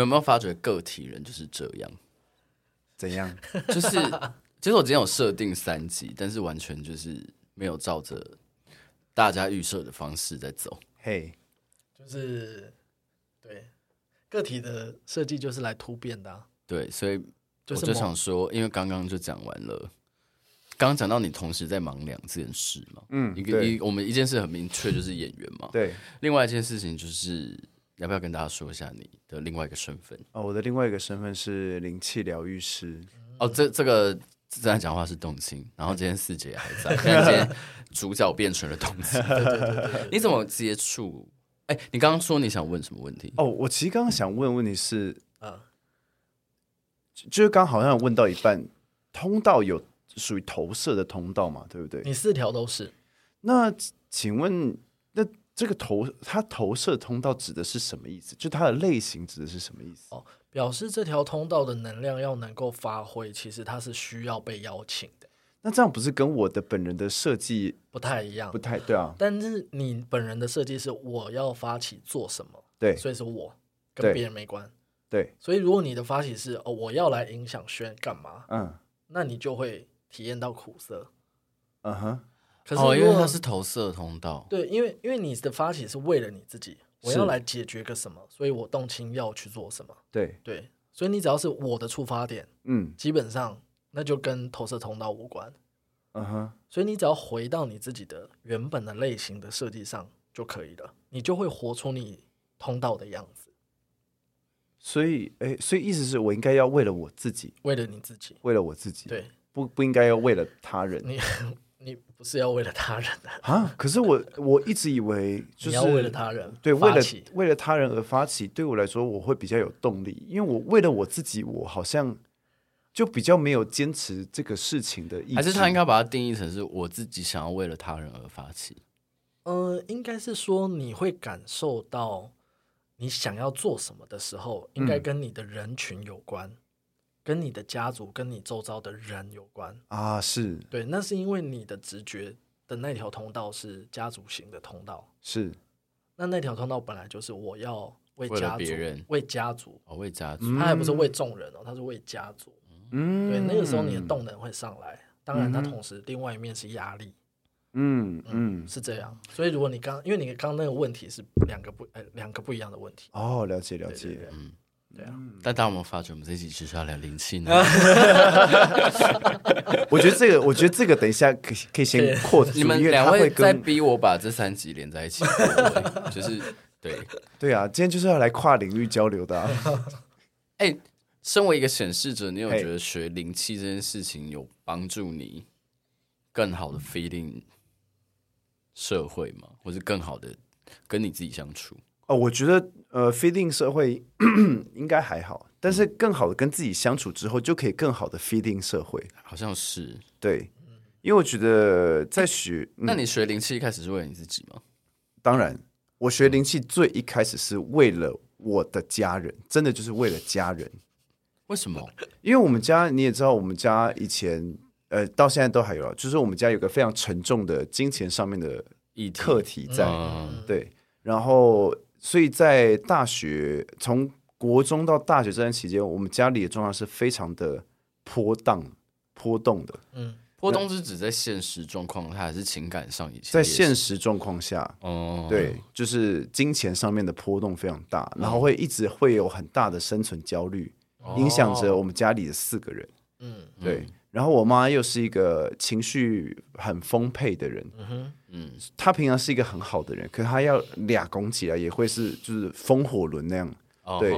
有没有发觉个体人就是这样？怎样？就是其实我今天有设定三集，但是完全就是没有照着大家预设的方式在走。嘿、hey，就是对个体的设计就是来突变的、啊。对，所以我就想说，因为刚刚就讲完了，刚刚讲到你同时在忙两件事嘛。嗯，一个一我们一件事很明确，就是演员嘛。对，另外一件事情就是。要不要跟大家说一下你的另外一个身份？哦，我的另外一个身份是灵气疗愈师。哦，这这个正在讲话是动青，然后今天四姐还在，今天主角变成了动青。对对对对，你怎么接触？哎，你刚刚说你想问什么问题？哦，我其实刚刚想问问题是，啊，就是刚好像问到一半，通道有属于投射的通道嘛？对不对？你四条都是。那请问那？这个投它投射通道指的是什么意思？就它的类型指的是什么意思？哦，表示这条通道的能量要能够发挥，其实它是需要被邀请的。那这样不是跟我的本人的设计不太一样？不太对啊。但是你本人的设计是我要发起做什么？对，所以是我跟别人没关。对，所以如果你的发起是哦，我要来影响轩干嘛？嗯，那你就会体验到苦涩。嗯哼。可是，因为它是投射通道，对，因为因为你的发起是为了你自己，我要来解决个什么，所以我动情要去做什么，对对，所以你只要是我的出发点，嗯，基本上那就跟投射通道无关，嗯哼，所以你只要回到你自己的原本的类型的设计上就可以了，你就会活出你通道的样子。所以，哎，所以意思是我应该要为了我自己，为了你自己，为了我自己，对，不不应该要为了他人。你。你不是要为了他人的啊？可是我 我一直以为就是要为了他人，对，为了为了他人而发起，对我来说我会比较有动力，因为我为了我自己，我好像就比较没有坚持这个事情的意思。还是他应该把它定义成是我自己想要为了他人而发起？呃，应该是说你会感受到你想要做什么的时候，应该跟你的人群有关。嗯跟你的家族、跟你周遭的人有关。啊，是。对，那是因为你的直觉的那条通道是家族型的通道，是。那那条通道本来就是我要为家族、为，为家族、哦、为家族，他还不是为众人哦，他是为家族，嗯，对，那个时候你的动能会上来，当然，它同时另外一面是压力，嗯嗯，嗯，是这样，所以如果你刚，因为你刚刚那个问题是两个不，呃，两个不一样的问题，哦，了解了解，对对对。嗯。对啊，但大家有没有发觉，我们这一集其实要聊灵气呢？我觉得这个，我觉得这个，等一下可以可以先扩。你们两位在逼我把这三集连在一起，就是对对啊，今天就是要来跨领域交流的啊。哎、欸，身为一个显示者，你有觉得学灵气这件事情有帮助你更好的 feeling 社会吗？或是更好的跟你自己相处？哦，我觉得呃，feeding 社会应该还好，但是更好的跟自己相处之后，就可以更好的 feeding 社会。好像是对，因为我觉得在学，嗯、那你学灵气一开始是为了你自己吗？当然，我学灵气最一开始是为了我的家人，真的就是为了家人。为什么？因为我们家你也知道，我们家以前呃到现在都还有，就是我们家有个非常沉重的金钱上面的课题在，嗯、对，然后。所以在大学，从国中到大学这段期间，我们家里的状况是非常的波荡、波动的。嗯，波动是指在现实状况下，还是情感上？以前在现实状况下，哦，对，就是金钱上面的波动非常大，然后会一直会有很大的生存焦虑，哦、影响着我们家里的四个人。嗯，对。然后我妈又是一个情绪很丰沛的人，嗯哼，嗯，她平常是一个很好的人，可是她要俩拱起来也会是就是风火轮那样，哦、对，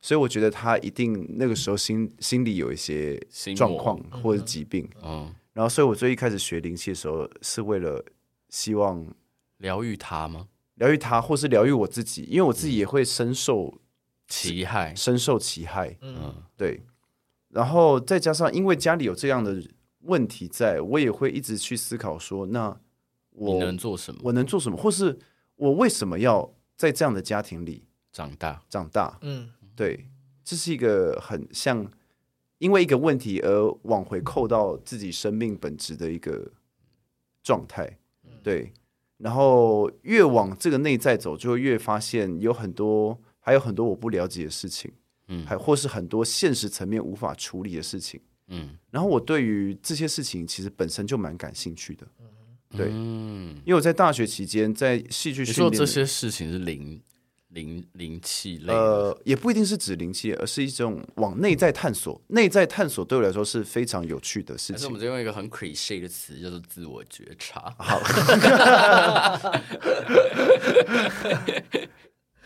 所以我觉得她一定那个时候心心里有一些状况或者疾病，嗯，然后所以我最一开始学灵气的时候是为了希望疗愈她吗？疗愈她，或是疗愈我自己，因为我自己也会深受其害，深受其害，嗯，对。然后再加上，因为家里有这样的问题在，在我也会一直去思考说，那我能做什么？我能做什么？或是我为什么要在这样的家庭里长大？长大？嗯，对，这是一个很像因为一个问题而往回扣到自己生命本质的一个状态。对，然后越往这个内在走，就会越发现有很多，还有很多我不了解的事情。嗯，还或是很多现实层面无法处理的事情，嗯，然后我对于这些事情其实本身就蛮感兴趣的，对，嗯，因为我在大学期间在戏剧训练，你说这些事情是灵灵灵气类，呃，也不一定是指灵气，而是一种往内在探索。内在探索对我来说是非常有趣的事情。但是我们就用一个很 cliche 的词叫做自我觉察，好，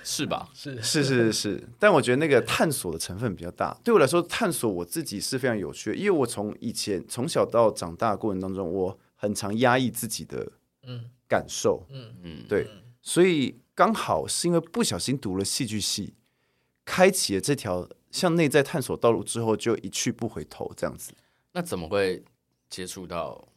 是吧？是是是是是，但我觉得那个探索的成分比较大。对我来说，探索我自己是非常有趣的，因为我从以前从小到长大的过程当中，我很常压抑自己的嗯感受，嗯嗯，对，所以刚好是因为不小心读了戏剧系，开启了这条向内在探索道路之后，就一去不回头这样子。那怎么会接触到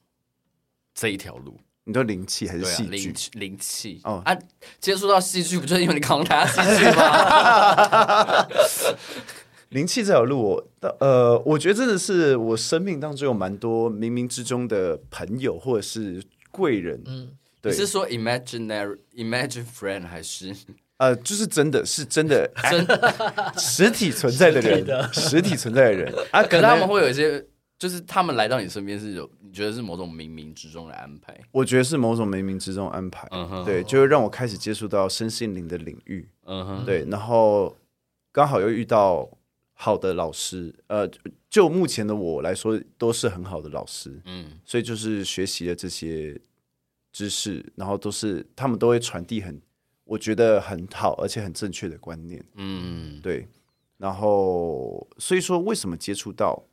这一条路？你说灵气还是戏剧？灵灵气哦啊，接触到戏剧不就是因为你考上台大戏剧吗？灵气这条路我，我呃，我觉得真的是我生命当中有蛮多冥冥之中的朋友或者是贵人。嗯，对你是说 imaginary imagine friend 还是呃，就是真的是真的真？实体存在的人，实体的实体存在的人啊，可可能他们会有一些，就是他们来到你身边是有，你觉得是某种冥冥之中的安排？我觉得是某种冥冥之中的安排。对，就会让我开始接触到身心灵的领域。嗯哼，对，然后刚好又遇到好的老师，呃，就目前的我来说，都是很好的老师，嗯所以就是学习了这些知识，然后都是他们都会传递很，我觉得很好而且很正确的观念，嗯，对，然后所以说为什么接触到，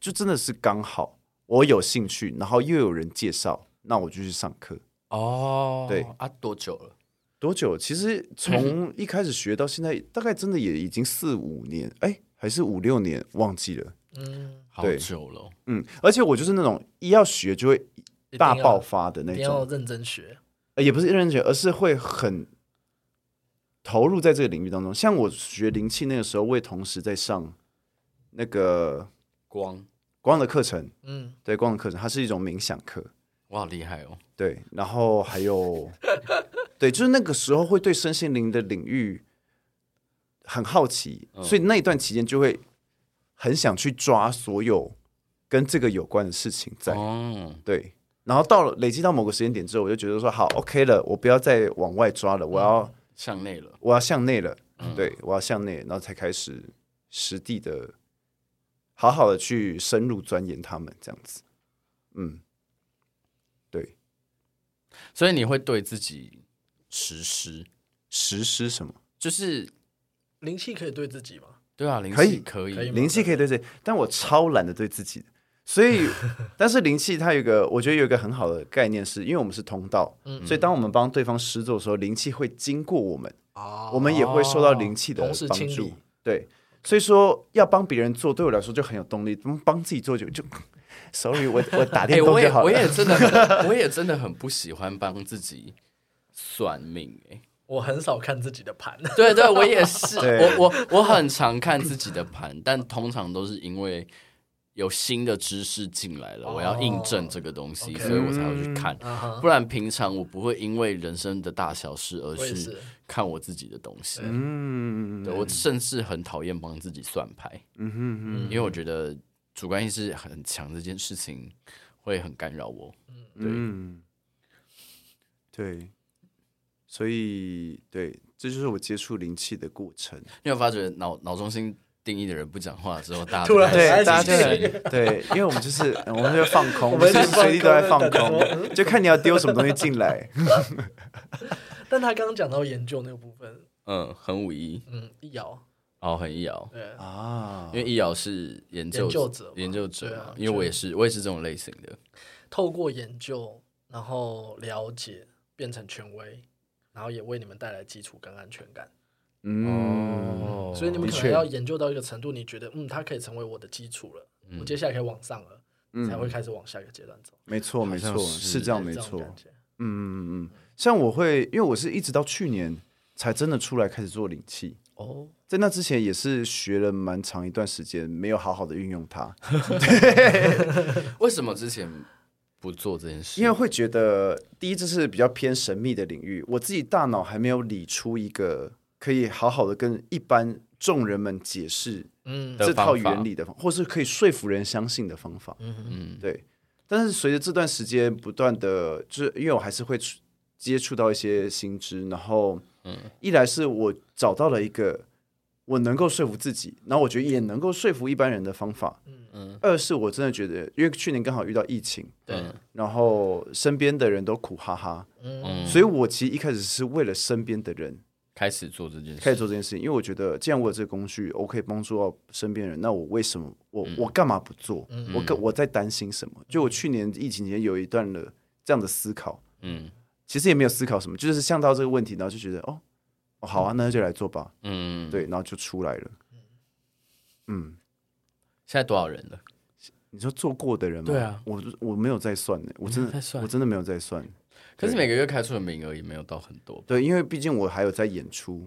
就真的是刚好我有兴趣，然后又有人介绍，那我就去上课。哦，对啊，多久了？多久？其实从一开始学到现在，大概真的也已经四五年，哎，还是五六年，忘记了。嗯，好久了哦，嗯，而且我就是那种一要学就会大爆发的那一定要种，认真学。呃也不是认真学，而是会很投入在这个领域当中。像我学灵气那个时候，我也同时在上那个光，光的课程，嗯，对，光的课程，它是一种冥想课，哇，厉害哦！对，然后还有，对，就是那个时候会对身心灵的领域很好奇，嗯。所以那一段期间就会很想去抓所有跟这个有关的事情在，哦，对，然后到了累积到某个时间点之后，我就觉得说好，OK 了，我不要再往外抓了，我要、向内了，我要向内了，嗯。对我要向内，然后才开始实地的好好的去深入钻研他们这样子，嗯，对，所以你会对自己实施，实施什么？就是灵气可以对自己吗？对啊，灵可以气可以，可以灵气可以对自己，但我超懒得对自己，所以，但是灵气它有一个，我觉得有一个很好的概念是，因为我们是通道，嗯所以当我们帮对方施作的时候，灵气会经过我们，哦。我们也会受到灵气的帮助。对，所以说要帮别人做，对我来说就很有动力，帮自己做就就，sorry，我我打哎、电动我也就好了。我也真的很，我也真的很不喜欢帮自己算命、哎，我很少看自己的盘，对对，我也是，我我我很常看自己的盘，但通常都是因为有新的知识进来了，哦我要印证这个东西所以我才会去看。不然平常我不会因为人生的大小事而去看我自己的东西。嗯，对我甚至很讨厌帮自己算牌，嗯哼哼，因为我觉得主观意识很强这件事情会很干扰我。嗯，对，所以对，这就是我接触灵气的过程。你有发觉脑脑中心定义的人不讲话之后，大家对，大家就很对，因为我们就是我们就放空，我 我们们随时随地都在放放空空，就看 你要丢什么东西进来。但他刚刚讲到研究那个部分，嗯很武一。嗯，易遥，哦很易遥，对，啊。因为易遥是研究研究者研究者对啊，嘛因为我也是我也是这种类型的。透过研究，然后了解，变成权威，然后也为你们带来基础跟安全感。嗯，哦所以你们可能要研究到一个程度，你觉得嗯，它可以成为我的基础了，我接下来可以往上了，才会开始往下一个阶段走。没错没错，是是这样没错。这种感觉嗯嗯嗯，像我会，因为我是一直到去年才真的出来开始做灵气，哦，在那之前也是学了蛮长一段时间，没有好好的运用它 为什么之前不做这件事？因为会觉得第一这是比较偏神秘的领域，我自己大脑还没有理出一个可以好好的跟一般众人们解释，嗯。这套原理的方，或是可以说服人相信的方法，嗯。嗯，对。但是随着这段时间不断的，就是因为我还是会接触到一些新知，然后，嗯，一来是我找到了一个我能够说服自己，然后我觉得也能够说服一般人的方法，嗯。嗯。二是我真的觉得，因为去年刚好遇到疫情，对，然后身边的人都苦哈哈，嗯，所以我其实一开始是为了身边的人。开始做这件事，开始做这件事情，因为我觉得既然我有这个工具，我可以帮助到身边人，那我为什么我、嗯、我干嘛不做？嗯、我我在担心什么？就我去年疫情前有一段的这样的思考，嗯，其实也没有思考什么，就是想到这个问题，然后就觉得哦，哦好啊，那就来做吧，嗯，对，然后就出来了，嗯，现在多少人了？你说做过的人吗？对啊，我我没有在算呢，我真的我真的没有在算。可是每个月开出的名额也没有到很多，对，因为毕竟我还有在演出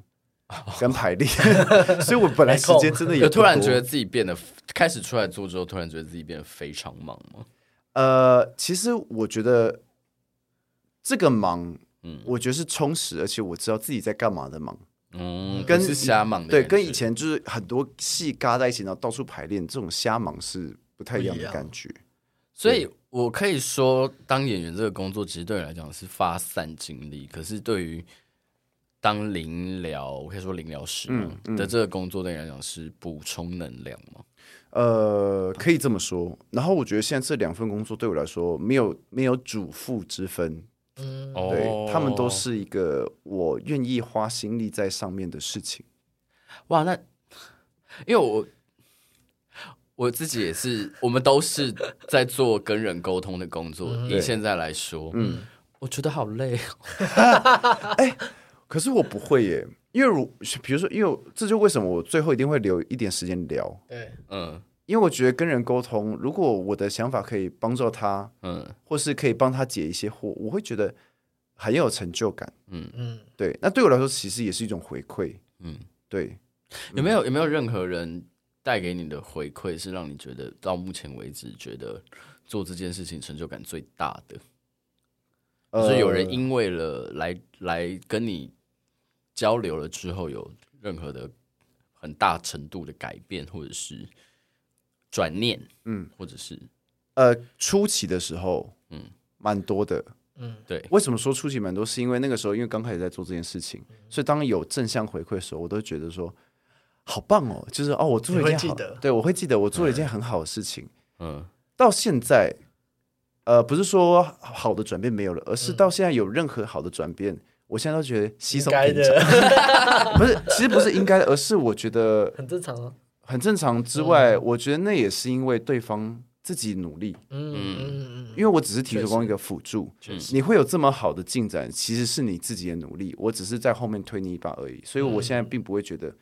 跟排练，所以我本来时间真的有突然觉得自己变得开始出来做之后，突然觉得自己变得非常忙吗？呃，其实我觉得这个忙，嗯，我觉得是充实，而且我知道自己在干嘛的忙，嗯，跟是瞎忙的，对，跟以前就是很多戏嘎在一起，然后到处排练，这种瞎忙是不太一样的感觉，所以。我可以说，当演员这个工作，其实对你来讲是发散精力。可是对于当临疗，我可以说临疗师的这个工作，对你来讲是补充能量吗？呃，可以这么说。然后我觉得现在这两份工作对我来说，没有没有主副之分。嗯，对，他们都是一个我愿意花心力在上面的事情。哇，那因为我。我自己也是，我们都是在做跟人沟通的工作。以现在来说，嗯，我觉得好累哦。哎，可是我不会耶，因为如比如说，因为这就为什么我最后一定会留一点时间聊。对，嗯，因为我觉得跟人沟通，如果我的想法可以帮助他，嗯，或是可以帮他解一些惑，我会觉得很有成就感。嗯嗯，对，那对我来说，其实也是一种回馈。嗯，对，有没有有没有任何人？带给你的回馈是让你觉得到目前为止觉得做这件事情成就感最大的，就是有人因为了来来跟你交流了之后，有任何的很大程度的改变，或者是转念，嗯，或者是呃初期的时候，嗯，蛮多的，嗯，对。为什么说初期蛮多？是因为那个时候因为刚开始在做这件事情，所以当有正向回馈的时候，我都觉得说。好棒哦！就是哦，我做了一件好，对，我会记得我做了一件很好的事情。嗯，到现在，呃，不是说好的转变没有了，而是到现在有任何好的转变，我现在都觉得稀松平常。不是，其实不是应该的，而是我觉得很正常啊，很正常之外，我觉得那也是因为对方自己努力。嗯嗯嗯，因为我只是提供一个辅助，你会有这么好的进展，其实是你自己的努力，我只是在后面推你一把而已。所以我现在并不会觉得。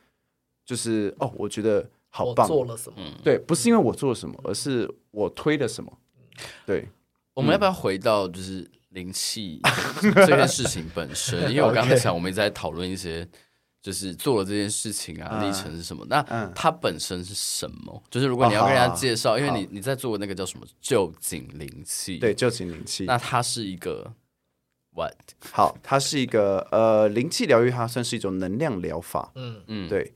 就是哦，我觉得好棒。做了什么？对，不是因为我做了什么，而是我推了什么。对，我们要不要回到就是灵气这件事情本身？因为我刚才想，我们一直在讨论一些，就是做了这件事情啊，历程是什么？那它本身是什么？就是如果你要跟人家介绍，因为你你在做那个叫什么旧景灵气？对，旧景灵气。那它是一个 what？好，它是一个呃灵气疗愈，它算是一种能量疗法。嗯嗯，对。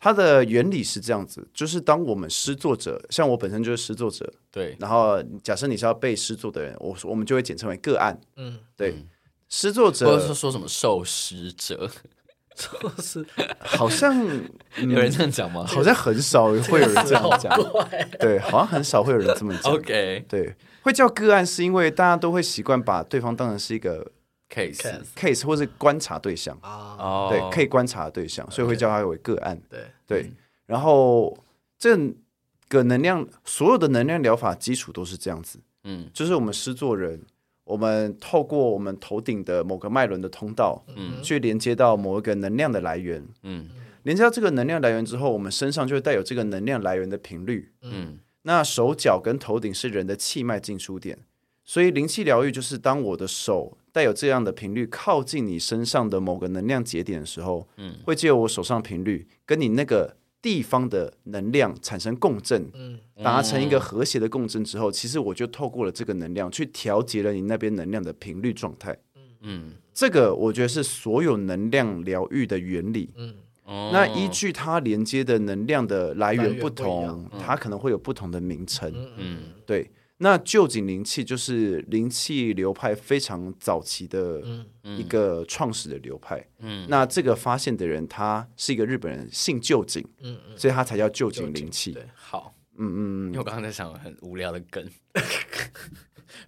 它的原理是这样子，就是当我们诗作者，像我本身就是诗作者，对。然后假设你是要被诗作的人，我我们就会简称为个案，嗯，对。诗作者，或者是说什么受施者，受施，好像有人这样讲吗？好像很少会有人这样讲，对，好像很少会有人这么讲。OK，对，会叫个案是因为大家都会习惯把对方当成是一个。Case case 或是观察对象。啊，对，可以观察的对象，所以会叫它为个案。对。对，然后这个能量，所有的能量疗法基础都是这样子。嗯，就是我们施作人，我们透过我们头顶的某个脉轮的通道，嗯，去连接到某一个能量的来源。嗯，连接到这个能量来源之后，我们身上就会带有这个能量来源的频率。嗯，那手脚跟头顶是人的气脉进出点，所以灵气疗愈就是当我的手。带有这样的频率靠近你身上的某个能量节点的时候，嗯，会借由我手上频率跟你那个地方的能量产生共振，嗯，达成一个和谐的共振之后，其实我就透过了这个能量去调节了你那边能量的频率状态，嗯，这个我觉得是所有能量疗愈的原理。嗯，那依据它连接的能量的来源不同，不它可能会有不同的名称。嗯，对。那旧井灵气就是灵气流派非常早期的一个创始的流派。嗯，那这个发现的人他是一个日本人，姓旧井。嗯嗯，所以他才叫旧井灵气。对，好。嗯嗯嗯，因为我刚刚在想很无聊的梗，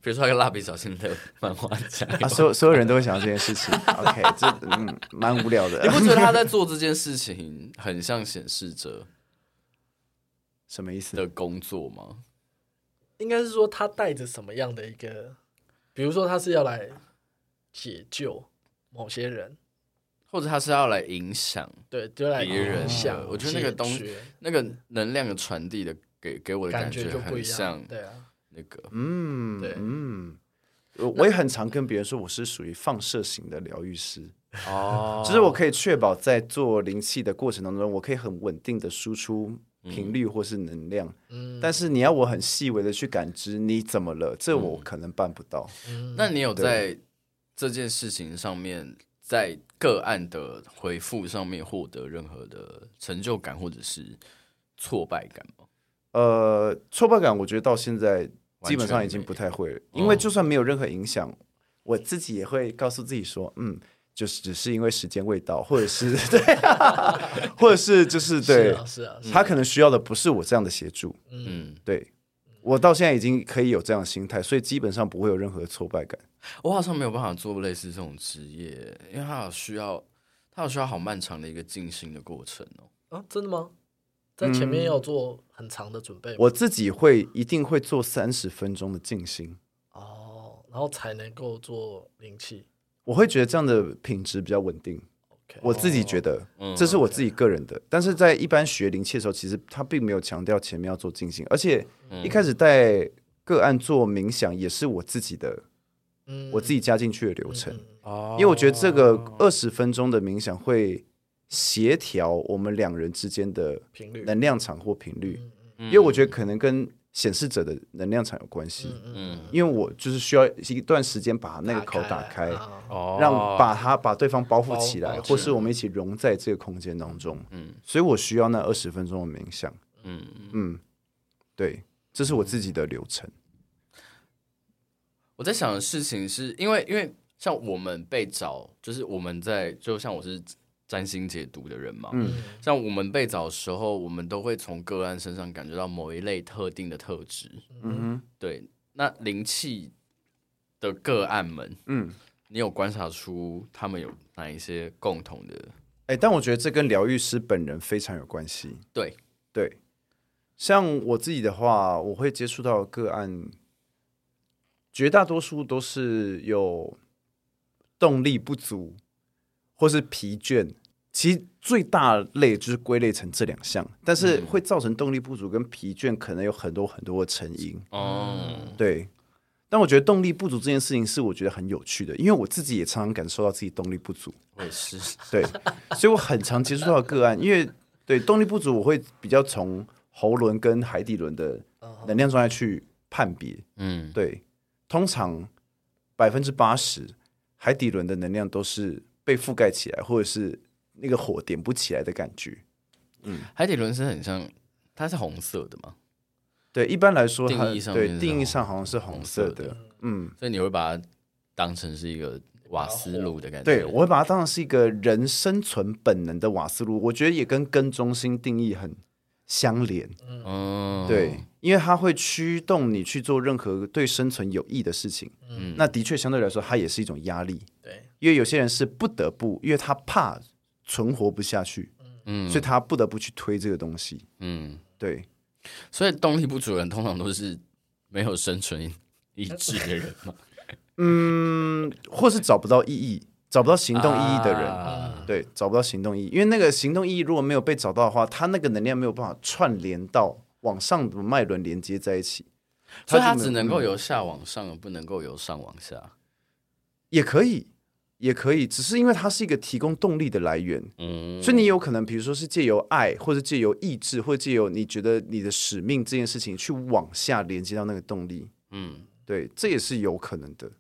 比如说一个蜡笔小新的漫画家 啊，所有所有人都会想到这件事情。OK，这嗯蛮无聊的。你不觉得他在 做这件事情很像显示者？什么意思的工作吗？应该是说他带着什么样的一个，比如说他是要来解救某些人，或者他是要来影响对，就来别人。想，我觉得那个东西，那个能量的传递的给给我的感觉就很像，对啊，那个嗯，对嗯，我也很常跟别人说我是属于放射型的疗愈师哦，就是我可以确保在做灵气的过程当中，我可以很稳定的输出。频率或是能量，嗯，但是你要我很细微的去感知你怎么了，这我可能办不到。嗯，那你有在这件事情上面，在个案的回复上面获得任何的成就感或者是挫败感吗？呃，挫败感我觉得到现在基本上已经不太会了，因为就算没有任何影响，我自己也会告诉自己说，嗯。就是只是因为时间未到，或者是 对，或者是就是对，是啊，是啊，他可能需要的不是我这样的协助，嗯，对，我到现在已经可以有这样的心态，所以基本上不会有任何挫败感。我好像没有办法做类似这种职业，因为他有需要，他有需要好漫长的一个静心的过程哦。啊，真的吗？在前面要做很长的准备，我自己会一定会做三十分钟的静心哦，然后才能够做灵气。我会觉得这样的品质比较稳定.我自己觉得，这是我自己个人的。但是在一般学灵气的时候，其实他并没有强调前面要做静心，而且一开始带个案做冥想也是我自己的，我自己加进去的流程。因为我觉得这个二十分钟的冥想会协调我们两人之间的能量场或频率，因为我觉得可能跟。显示者的能量场有关系，嗯，因为我就是需要一段时间把那个口打开，哦，让把它把对方包覆起来，或是我们一起融在这个空间当中，嗯，所以我需要那二十分钟的冥想，嗯。嗯，对，这是我自己的流程。我在想的事情是因为，因为像我们被找，就是我们在，就像我是。占星解读的人嘛，嗯，像我们被找的时候，我们都会从个案身上感觉到某一类特定的特质，嗯哼，对。那灵气的个案们，嗯，你有观察出他们有哪一些共同的？哎、欸，但我觉得这跟疗愈师本人非常有关系。对对，像我自己的话，我会接触到个案，绝大多数都是有动力不足，或是疲倦。其实最大类就是归类成这两项，但是会造成动力不足跟疲倦，可能有很多很多的成因。哦、嗯，对。但我觉得动力不足这件事情是我觉得很有趣的，因为我自己也常常感受到自己动力不足。我也是，对，所以我很常接触到个案，因为对动力不足，我会比较从喉轮跟海底轮的能量状态去判别。嗯，对。通常百分之八十海底轮的能量都是被覆盖起来，或者是。那个火点不起来的感觉，嗯，海底轮是很像，它是红色的吗？对，一般来说，定义上对定义上好像是红色的，色的，嗯，所以你会把它当成是一个瓦斯炉的感觉，对，我会把它当成是一个人生存本能的瓦斯炉，我觉得也跟跟中心定义很相连，嗯，对，因为它会驱动你去做任何对生存有益的事情，嗯，那的确相对来说，它也是一种压力，对，因为有些人是不得不，因为他怕。存活不下去，嗯，所以他不得不去推这个东西，嗯，对，所以动力不足的人通常都是没有生存意志的人嘛，嗯，或是找不到意义、找不到行动意义的人，啊、对，找不到行动意义，因为那个行动意义如果没有被找到的话，他那个能量没有办法串联到往上的脉轮连接在一起，所以他只能够由下往上，嗯、不能够由上往下，也可以。也可以，只是因为它是一个提供动力的来源，嗯，所以你有可能，比如说是借由爱，或者借由意志，或者借由你觉得你的使命这件事情去往下连接到那个动力，嗯，对，这也是有可能的。